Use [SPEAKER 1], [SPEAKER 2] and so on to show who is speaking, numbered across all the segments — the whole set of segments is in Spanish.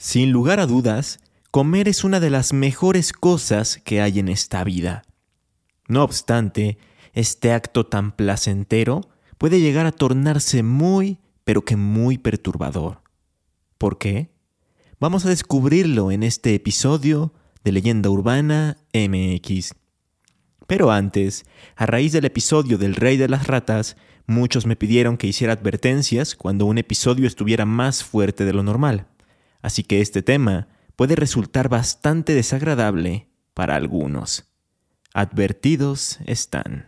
[SPEAKER 1] Sin lugar a dudas, comer es una de las mejores cosas que hay en esta vida. No obstante, este acto tan placentero puede llegar a tornarse muy, pero que muy perturbador. ¿Por qué? Vamos a descubrirlo en este episodio de Leyenda Urbana MX. Pero antes, a raíz del episodio del Rey de las Ratas, muchos me pidieron que hiciera advertencias cuando un episodio estuviera más fuerte de lo normal así que este tema puede resultar bastante desagradable para algunos. Advertidos están.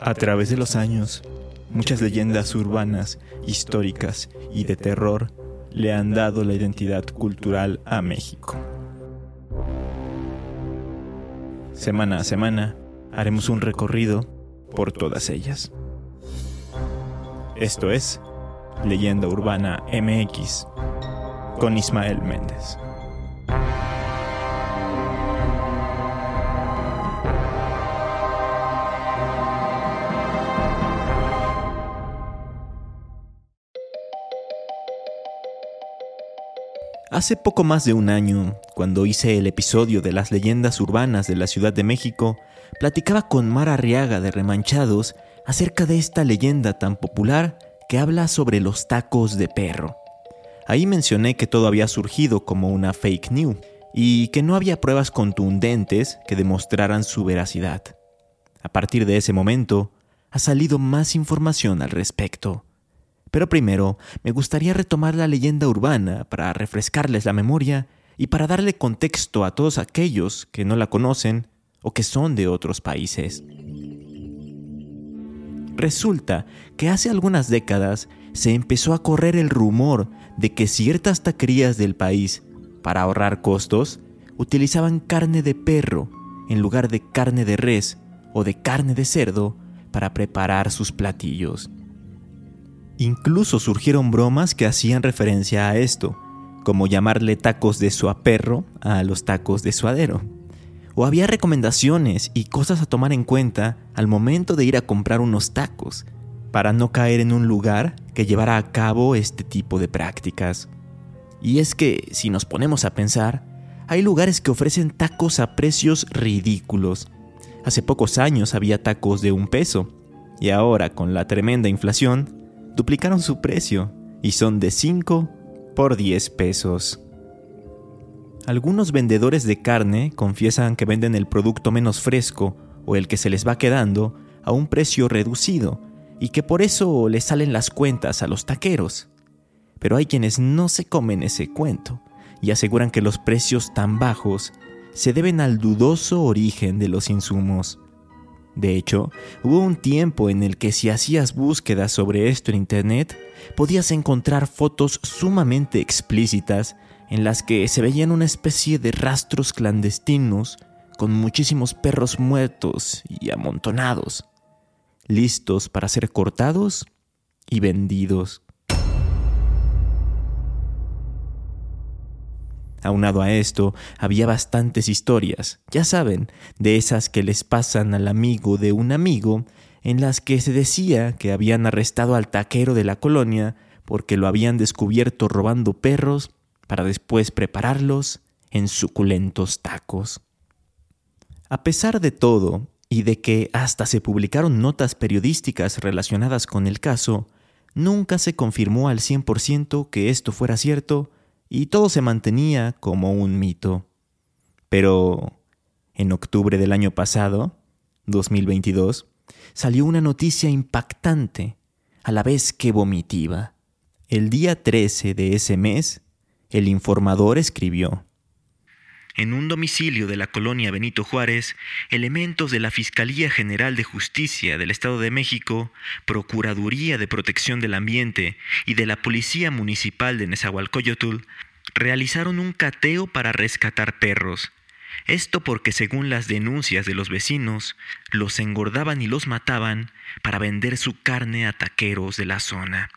[SPEAKER 1] A través de los años, muchas leyendas urbanas, históricas y de terror le han dado la identidad cultural a México. Semana a semana haremos un recorrido por todas ellas. Esto es Leyenda Urbana MX con Ismael Méndez. Hace poco más de un año, cuando hice el episodio de las leyendas urbanas de la Ciudad de México, platicaba con Mara Arriaga de Remanchados acerca de esta leyenda tan popular que habla sobre los tacos de perro. Ahí mencioné que todo había surgido como una fake news y que no había pruebas contundentes que demostraran su veracidad. A partir de ese momento, ha salido más información al respecto. Pero primero, me gustaría retomar la leyenda urbana para refrescarles la memoria y para darle contexto a todos aquellos que no la conocen o que son de otros países. Resulta que hace algunas décadas se empezó a correr el rumor de que ciertas taquerías del país, para ahorrar costos, utilizaban carne de perro en lugar de carne de res o de carne de cerdo para preparar sus platillos. Incluso surgieron bromas que hacían referencia a esto, como llamarle tacos de suaperro a los tacos de suadero. O había recomendaciones y cosas a tomar en cuenta al momento de ir a comprar unos tacos, para no caer en un lugar que llevara a cabo este tipo de prácticas. Y es que, si nos ponemos a pensar, hay lugares que ofrecen tacos a precios ridículos. Hace pocos años había tacos de un peso, y ahora con la tremenda inflación, duplicaron su precio y son de 5 por 10 pesos. Algunos vendedores de carne confiesan que venden el producto menos fresco o el que se les va quedando a un precio reducido y que por eso le salen las cuentas a los taqueros. Pero hay quienes no se comen ese cuento y aseguran que los precios tan bajos se deben al dudoso origen de los insumos. De hecho, hubo un tiempo en el que si hacías búsquedas sobre esto en Internet, podías encontrar fotos sumamente explícitas en las que se veían una especie de rastros clandestinos con muchísimos perros muertos y amontonados listos para ser cortados y vendidos. Aunado a esto, había bastantes historias, ya saben, de esas que les pasan al amigo de un amigo, en las que se decía que habían arrestado al taquero de la colonia porque lo habían descubierto robando perros para después prepararlos en suculentos tacos. A pesar de todo, y de que hasta se publicaron notas periodísticas relacionadas con el caso, nunca se confirmó al 100% que esto fuera cierto y todo se mantenía como un mito. Pero en octubre del año pasado, 2022, salió una noticia impactante, a la vez que vomitiva. El día 13 de ese mes, el informador escribió, en un domicilio de la colonia Benito Juárez, elementos de la Fiscalía General de Justicia del Estado de México, Procuraduría de Protección del Ambiente y de la Policía Municipal de Nezahualcóyotl realizaron un cateo para rescatar perros. Esto porque según las denuncias de los vecinos, los engordaban y los mataban para vender su carne a taqueros de la zona.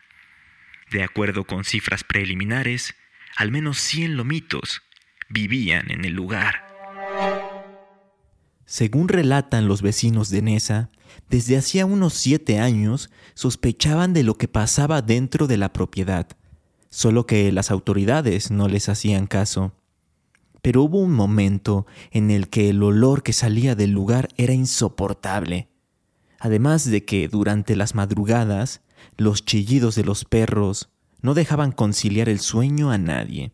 [SPEAKER 1] De acuerdo con cifras preliminares, al menos 100 lomitos, vivían en el lugar. Según relatan los vecinos de Nesa, desde hacía unos siete años sospechaban de lo que pasaba dentro de la propiedad. solo que las autoridades no les hacían caso. Pero hubo un momento en el que el olor que salía del lugar era insoportable, además de que durante las madrugadas los chillidos de los perros no dejaban conciliar el sueño a nadie.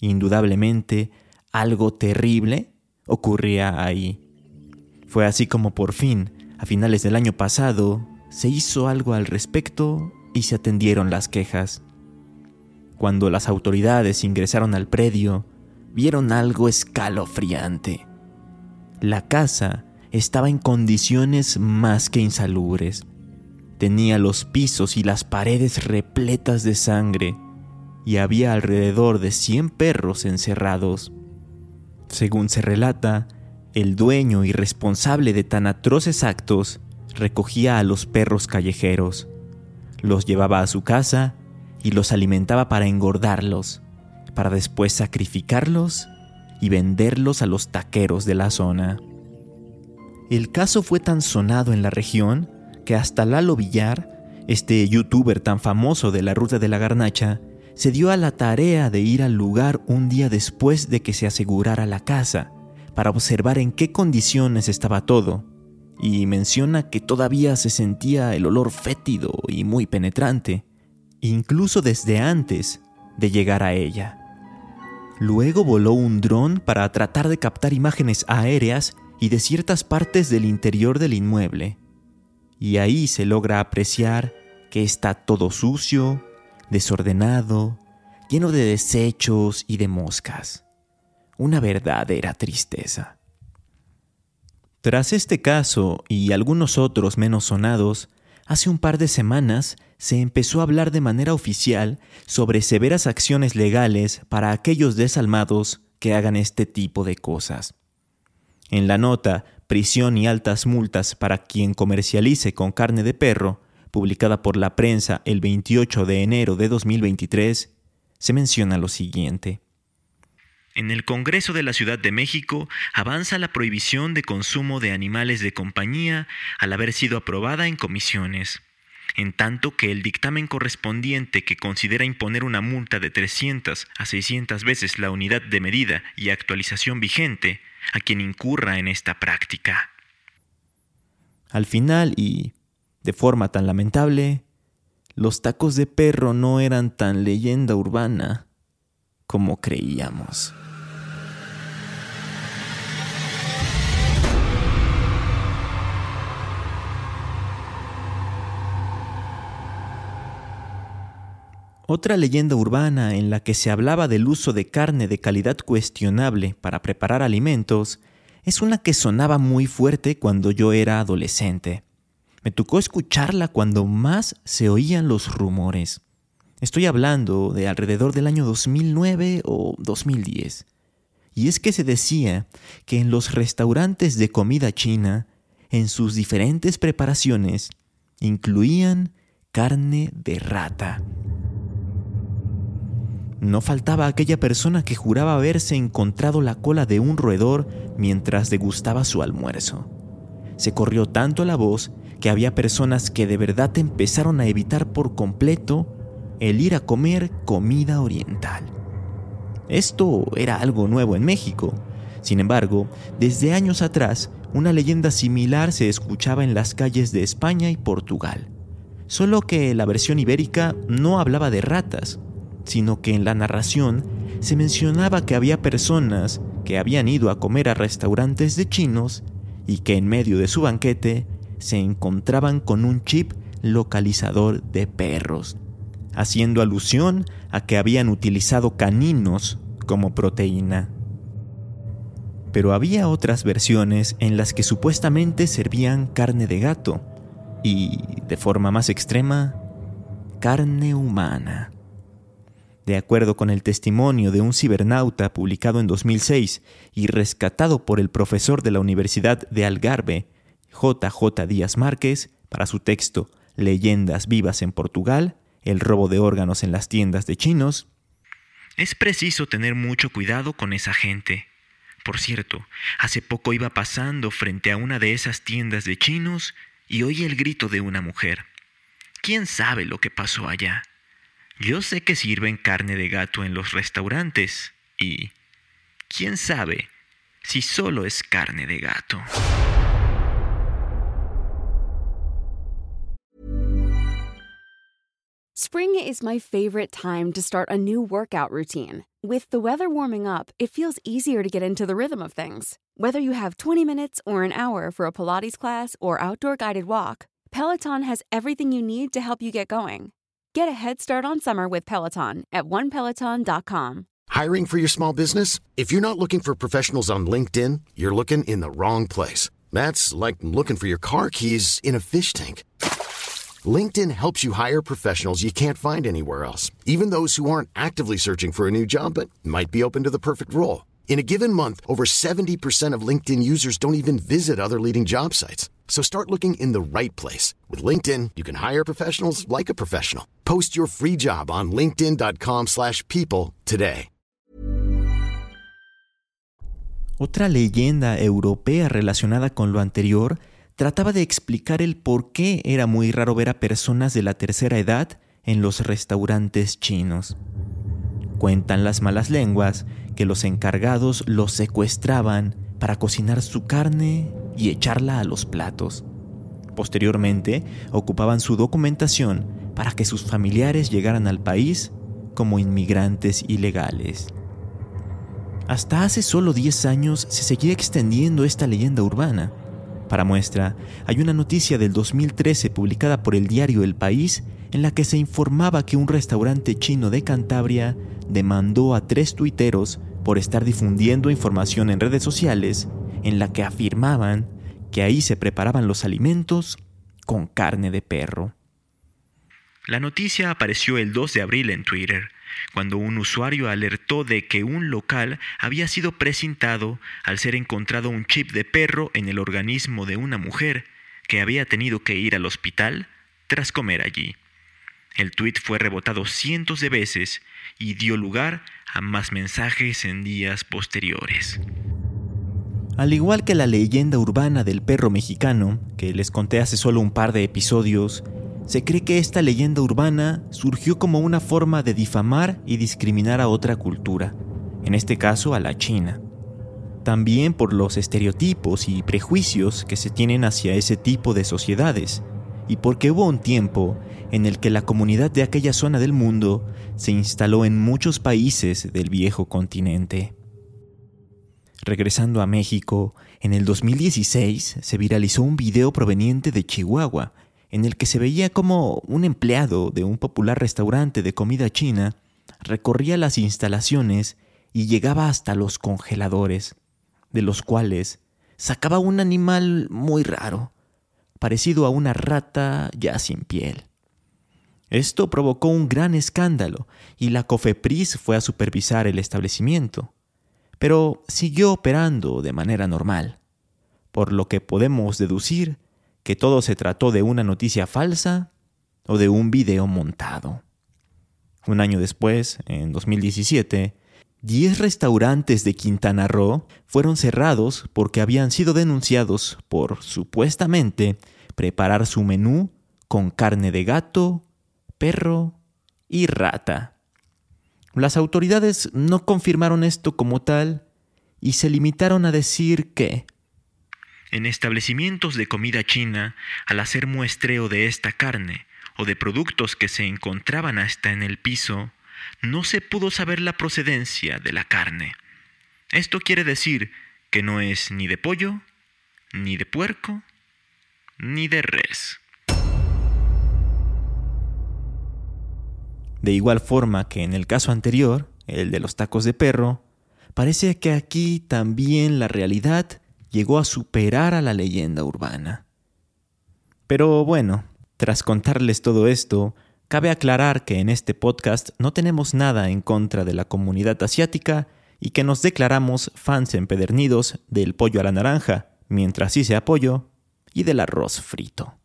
[SPEAKER 1] Indudablemente, algo terrible ocurría ahí. Fue así como por fin, a finales del año pasado, se hizo algo al respecto y se atendieron las quejas. Cuando las autoridades ingresaron al predio, vieron algo escalofriante. La casa estaba en condiciones más que insalubres. Tenía los pisos y las paredes repletas de sangre y había alrededor de 100 perros encerrados. Según se relata, el dueño y responsable de tan atroces actos recogía a los perros callejeros, los llevaba a su casa y los alimentaba para engordarlos, para después sacrificarlos y venderlos a los taqueros de la zona. El caso fue tan sonado en la región que hasta Lalo Villar, este youtuber tan famoso de la ruta de la garnacha, se dio a la tarea de ir al lugar un día después de que se asegurara la casa, para observar en qué condiciones estaba todo, y menciona que todavía se sentía el olor fétido y muy penetrante, incluso desde antes de llegar a ella. Luego voló un dron para tratar de captar imágenes aéreas y de ciertas partes del interior del inmueble, y ahí se logra apreciar que está todo sucio, desordenado, lleno de desechos y de moscas. Una verdadera tristeza. Tras este caso y algunos otros menos sonados, hace un par de semanas se empezó a hablar de manera oficial sobre severas acciones legales para aquellos desalmados que hagan este tipo de cosas. En la nota Prisión y altas multas para quien comercialice con carne de perro, publicada por la prensa el 28 de enero de 2023, se menciona lo siguiente. En el Congreso de la Ciudad de México avanza la prohibición de consumo de animales de compañía al haber sido aprobada en comisiones, en tanto que el dictamen correspondiente que considera imponer una multa de 300 a 600 veces la unidad de medida y actualización vigente a quien incurra en esta práctica. Al final, y de forma tan lamentable, los tacos de perro no eran tan leyenda urbana como creíamos. Otra leyenda urbana en la que se hablaba del uso de carne de calidad cuestionable para preparar alimentos es una que sonaba muy fuerte cuando yo era adolescente. Me tocó escucharla cuando más se oían los rumores. Estoy hablando de alrededor del año 2009 o 2010. Y es que se decía que en los restaurantes de comida china, en sus diferentes preparaciones, incluían carne de rata. No faltaba aquella persona que juraba haberse encontrado la cola de un roedor mientras degustaba su almuerzo. Se corrió tanto la voz que había personas que de verdad empezaron a evitar por completo el ir a comer comida oriental. Esto era algo nuevo en México. Sin embargo, desde años atrás, una leyenda similar se escuchaba en las calles de España y Portugal. Solo que la versión ibérica no hablaba de ratas, sino que en la narración se mencionaba que había personas que habían ido a comer a restaurantes de chinos y que en medio de su banquete se encontraban con un chip localizador de perros, haciendo alusión a que habían utilizado caninos como proteína. Pero había otras versiones en las que supuestamente servían carne de gato y, de forma más extrema, carne humana. De acuerdo con el testimonio de un cibernauta publicado en 2006 y rescatado por el profesor de la Universidad de Algarve, JJ Díaz Márquez, para su texto Leyendas vivas en Portugal, el robo de órganos en las tiendas de chinos, es preciso tener mucho cuidado con esa gente. Por cierto, hace poco iba pasando frente a una de esas tiendas de chinos y oí el grito de una mujer. ¿Quién sabe lo que pasó allá? Yo sé que sirven carne de gato en los restaurantes y quién sabe si solo es carne de gato.
[SPEAKER 2] Spring is my favorite time to start a new workout routine. With the weather warming up, it feels easier to get into the rhythm of things. Whether you have 20 minutes or an hour for a Pilates class or outdoor guided walk, Peloton has everything you need to help you get going. Get a head start on summer with Peloton at onepeloton.com.
[SPEAKER 3] Hiring for your small business? If you're not looking for professionals on LinkedIn, you're looking in the wrong place. That's like looking for your car keys in a fish tank. LinkedIn helps you hire professionals you can't find anywhere else, even those who aren't actively searching for a new job but might be open to the perfect role. In a given month, over 70% of LinkedIn users don't even visit other leading job sites. So start looking in the right place. With LinkedIn, you can hire professionals like a professional. Post your free job on linkedin.com slash people today.
[SPEAKER 1] Otra leyenda europea relacionada con lo anterior trataba de explicar el por qué era muy raro ver a personas de la tercera edad en los restaurantes chinos. Cuentan las malas lenguas que los encargados los secuestraban para cocinar su carne y echarla a los platos. Posteriormente, ocupaban su documentación para que sus familiares llegaran al país como inmigrantes ilegales. Hasta hace solo 10 años se seguía extendiendo esta leyenda urbana. Para muestra, hay una noticia del 2013 publicada por el diario El País en la que se informaba que un restaurante chino de Cantabria demandó a tres tuiteros por estar difundiendo información en redes sociales en la que afirmaban que ahí se preparaban los alimentos con carne de perro. La noticia apareció el 2 de abril en Twitter, cuando un usuario alertó de que un local había sido precintado al ser encontrado un chip de perro en el organismo de una mujer que había tenido que ir al hospital tras comer allí. El tuit fue rebotado cientos de veces y dio lugar a más mensajes en días posteriores. Al igual que la leyenda urbana del perro mexicano, que les conté hace solo un par de episodios, se cree que esta leyenda urbana surgió como una forma de difamar y discriminar a otra cultura, en este caso a la China. También por los estereotipos y prejuicios que se tienen hacia ese tipo de sociedades, y porque hubo un tiempo en el que la comunidad de aquella zona del mundo se instaló en muchos países del viejo continente. Regresando a México, en el 2016 se viralizó un video proveniente de Chihuahua, en el que se veía como un empleado de un popular restaurante de comida china recorría las instalaciones y llegaba hasta los congeladores, de los cuales sacaba un animal muy raro, parecido a una rata ya sin piel. Esto provocó un gran escándalo y la COFEPRIS fue a supervisar el establecimiento, pero siguió operando de manera normal, por lo que podemos deducir que todo se trató de una noticia falsa o de un video montado. Un año después, en 2017, 10 restaurantes de Quintana Roo fueron cerrados porque habían sido denunciados por, supuestamente, preparar su menú con carne de gato, perro y rata. Las autoridades no confirmaron esto como tal y se limitaron a decir que en establecimientos de comida china, al hacer muestreo de esta carne o de productos que se encontraban hasta en el piso, no se pudo saber la procedencia de la carne. Esto quiere decir que no es ni de pollo, ni de puerco, ni de res. De igual forma que en el caso anterior, el de los tacos de perro, parece que aquí también la realidad llegó a superar a la leyenda urbana. Pero bueno, tras contarles todo esto, Cabe aclarar que en este podcast no tenemos nada en contra de la comunidad asiática y que nos declaramos fans empedernidos del pollo a la naranja, mientras hice apoyo, y del arroz frito.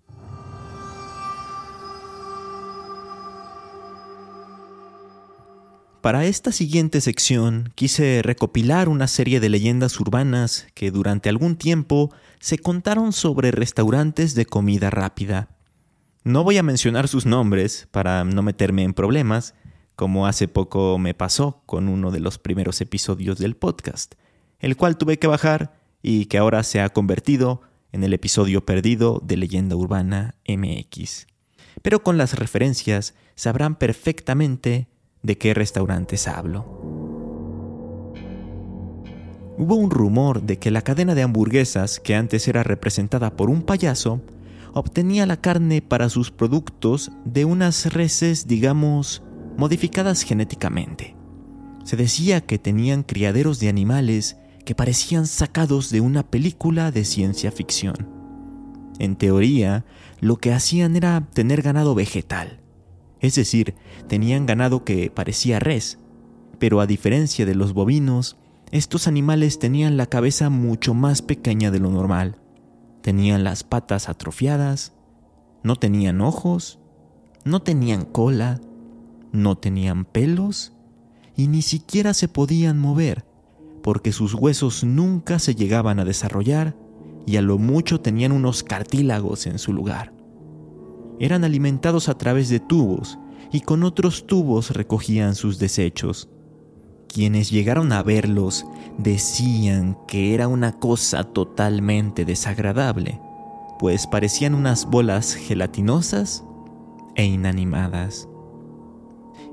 [SPEAKER 1] Para esta siguiente sección quise recopilar una serie de leyendas urbanas que durante algún tiempo se contaron sobre restaurantes de comida rápida no voy a mencionar sus nombres para no meterme en problemas, como hace poco me pasó con uno de los primeros episodios del podcast, el cual tuve que bajar y que ahora se ha convertido en el episodio perdido de Leyenda Urbana MX. Pero con las referencias sabrán perfectamente de qué restaurantes hablo. Hubo un rumor de que la cadena de hamburguesas, que antes era representada por un payaso, obtenía la carne para sus productos de unas reses, digamos, modificadas genéticamente. Se decía que tenían criaderos de animales que parecían sacados de una película de ciencia ficción. En teoría, lo que hacían era tener ganado vegetal, es decir, tenían ganado que parecía res, pero a diferencia de los bovinos, estos animales tenían la cabeza mucho más pequeña de lo normal, tenían las patas atrofiadas, no tenían ojos, no tenían cola, no tenían pelos y ni siquiera se podían mover, porque sus huesos nunca se llegaban a desarrollar y a lo mucho tenían unos cartílagos en su lugar. Eran alimentados a través de tubos y con otros tubos recogían sus desechos. Quienes llegaron a verlos decían que era una cosa totalmente desagradable, pues parecían unas bolas gelatinosas e inanimadas.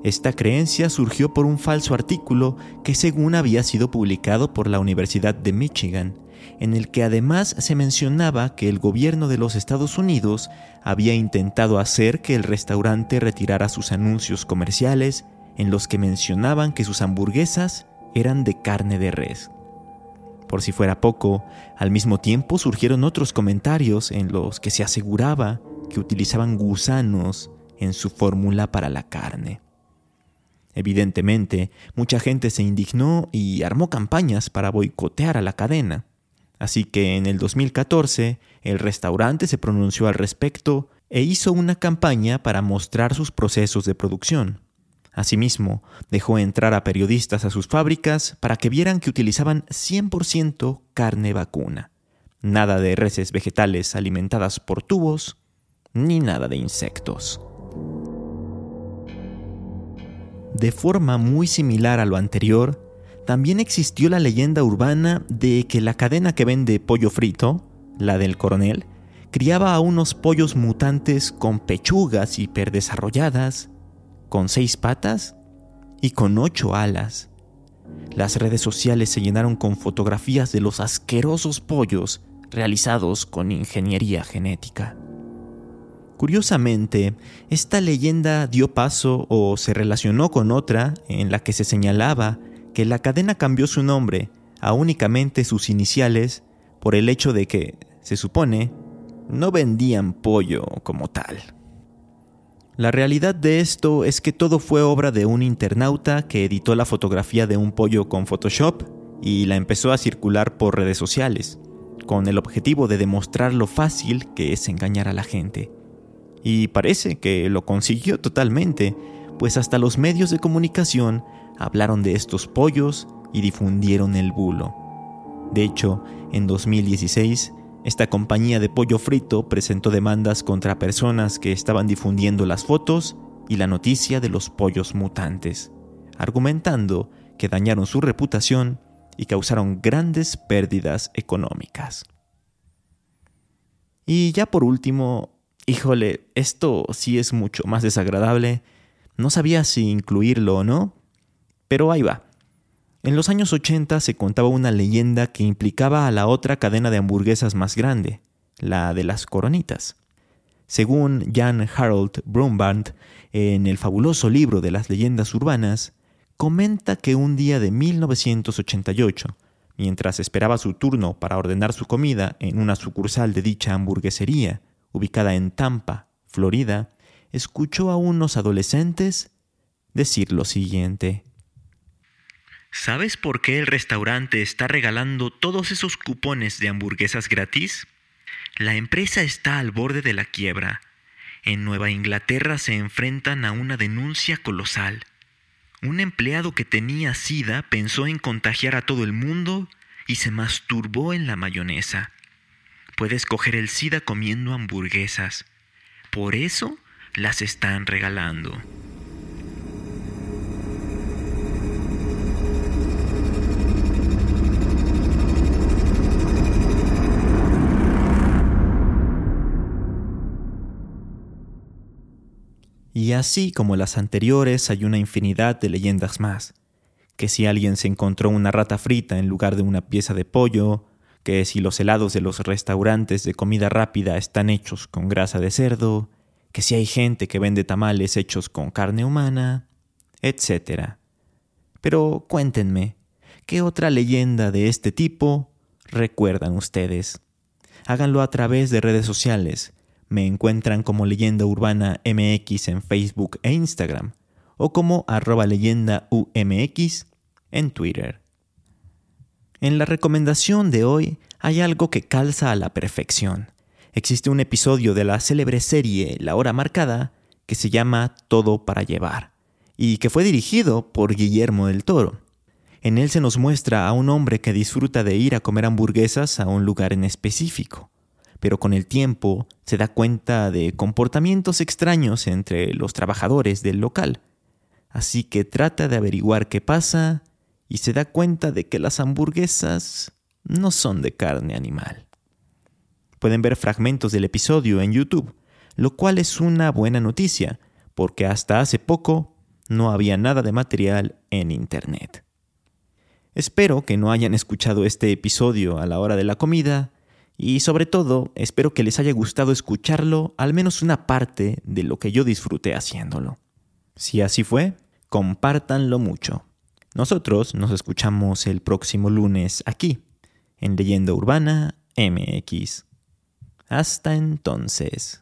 [SPEAKER 1] Esta creencia surgió por un falso artículo que según había sido publicado por la Universidad de Michigan, en el que además se mencionaba que el gobierno de los Estados Unidos había intentado hacer que el restaurante retirara sus anuncios comerciales en los que mencionaban que sus hamburguesas eran de carne de res. Por si fuera poco, al mismo tiempo surgieron otros comentarios en los que se aseguraba que utilizaban gusanos en su fórmula para la carne. Evidentemente, mucha gente se indignó y armó campañas para boicotear a la cadena. Así que en el 2014 el restaurante se pronunció al respecto e hizo una campaña para mostrar sus procesos de producción. Asimismo, dejó entrar a periodistas a sus fábricas para que vieran que utilizaban 100% carne vacuna. Nada de reses vegetales alimentadas por tubos, ni nada de insectos. De forma muy similar a lo anterior, también existió la leyenda urbana de que la cadena que vende pollo frito, la del coronel, criaba a unos pollos mutantes con pechugas hiperdesarrolladas, con seis patas y con ocho alas. Las redes sociales se llenaron con fotografías de los asquerosos pollos realizados con ingeniería genética. Curiosamente, esta leyenda dio paso o se relacionó con otra en la que se señalaba que la cadena cambió su nombre a únicamente sus iniciales por el hecho de que, se supone, no vendían pollo como tal. La realidad de esto es que todo fue obra de un internauta que editó la fotografía de un pollo con Photoshop y la empezó a circular por redes sociales, con el objetivo de demostrar lo fácil que es engañar a la gente. Y parece que lo consiguió totalmente, pues hasta los medios de comunicación hablaron de estos pollos y difundieron el bulo. De hecho, en 2016, esta compañía de pollo frito presentó demandas contra personas que estaban difundiendo las fotos y la noticia de los pollos mutantes, argumentando que dañaron su reputación y causaron grandes pérdidas económicas. Y ya por último, híjole, esto sí es mucho más desagradable. No sabía si incluirlo o no, pero ahí va. En los años 80 se contaba una leyenda que implicaba a la otra cadena de hamburguesas más grande, la de las coronitas. Según Jan Harold Brunband, en el fabuloso libro de las leyendas urbanas, comenta que un día de 1988, mientras esperaba su turno para ordenar su comida en una sucursal de dicha hamburguesería, ubicada en Tampa, Florida, escuchó a unos adolescentes decir lo siguiente.
[SPEAKER 4] ¿Sabes por qué el restaurante está regalando todos esos cupones de hamburguesas gratis? La empresa está al borde de la quiebra. En Nueva Inglaterra se enfrentan a una denuncia colosal. Un empleado que tenía sida pensó en contagiar a todo el mundo y se masturbó en la mayonesa. Puedes coger el SIDA comiendo hamburguesas. Por eso las están regalando.
[SPEAKER 1] Así como las anteriores hay una infinidad de leyendas más. Que si alguien se encontró una rata frita en lugar de una pieza de pollo, que si los helados de los restaurantes de comida rápida están hechos con grasa de cerdo, que si hay gente que vende tamales hechos con carne humana, etc. Pero cuéntenme, ¿qué otra leyenda de este tipo recuerdan ustedes? Háganlo a través de redes sociales. Me encuentran como Leyenda Urbana MX en Facebook e Instagram, o como arroba leyenda UMX en Twitter. En la recomendación de hoy hay algo que calza a la perfección existe un episodio de la célebre serie La Hora Marcada que se llama Todo para Llevar, y que fue dirigido por Guillermo del Toro. En él se nos muestra a un hombre que disfruta de ir a comer hamburguesas a un lugar en específico, pero con el tiempo se da cuenta de comportamientos extraños entre los trabajadores del local. Así que trata de averiguar qué pasa y se da cuenta de que las hamburguesas no son de carne animal. Pueden ver fragmentos del episodio en YouTube, lo cual es una buena noticia, porque hasta hace poco no había nada de material en Internet. Espero que no hayan escuchado este episodio a la hora de la comida y sobre todo espero que les haya gustado escucharlo al menos una parte de lo que yo disfruté haciéndolo. Si así fue, compártanlo mucho. Nosotros nos escuchamos el próximo lunes aquí, en Leyenda Urbana MX. Hasta entonces.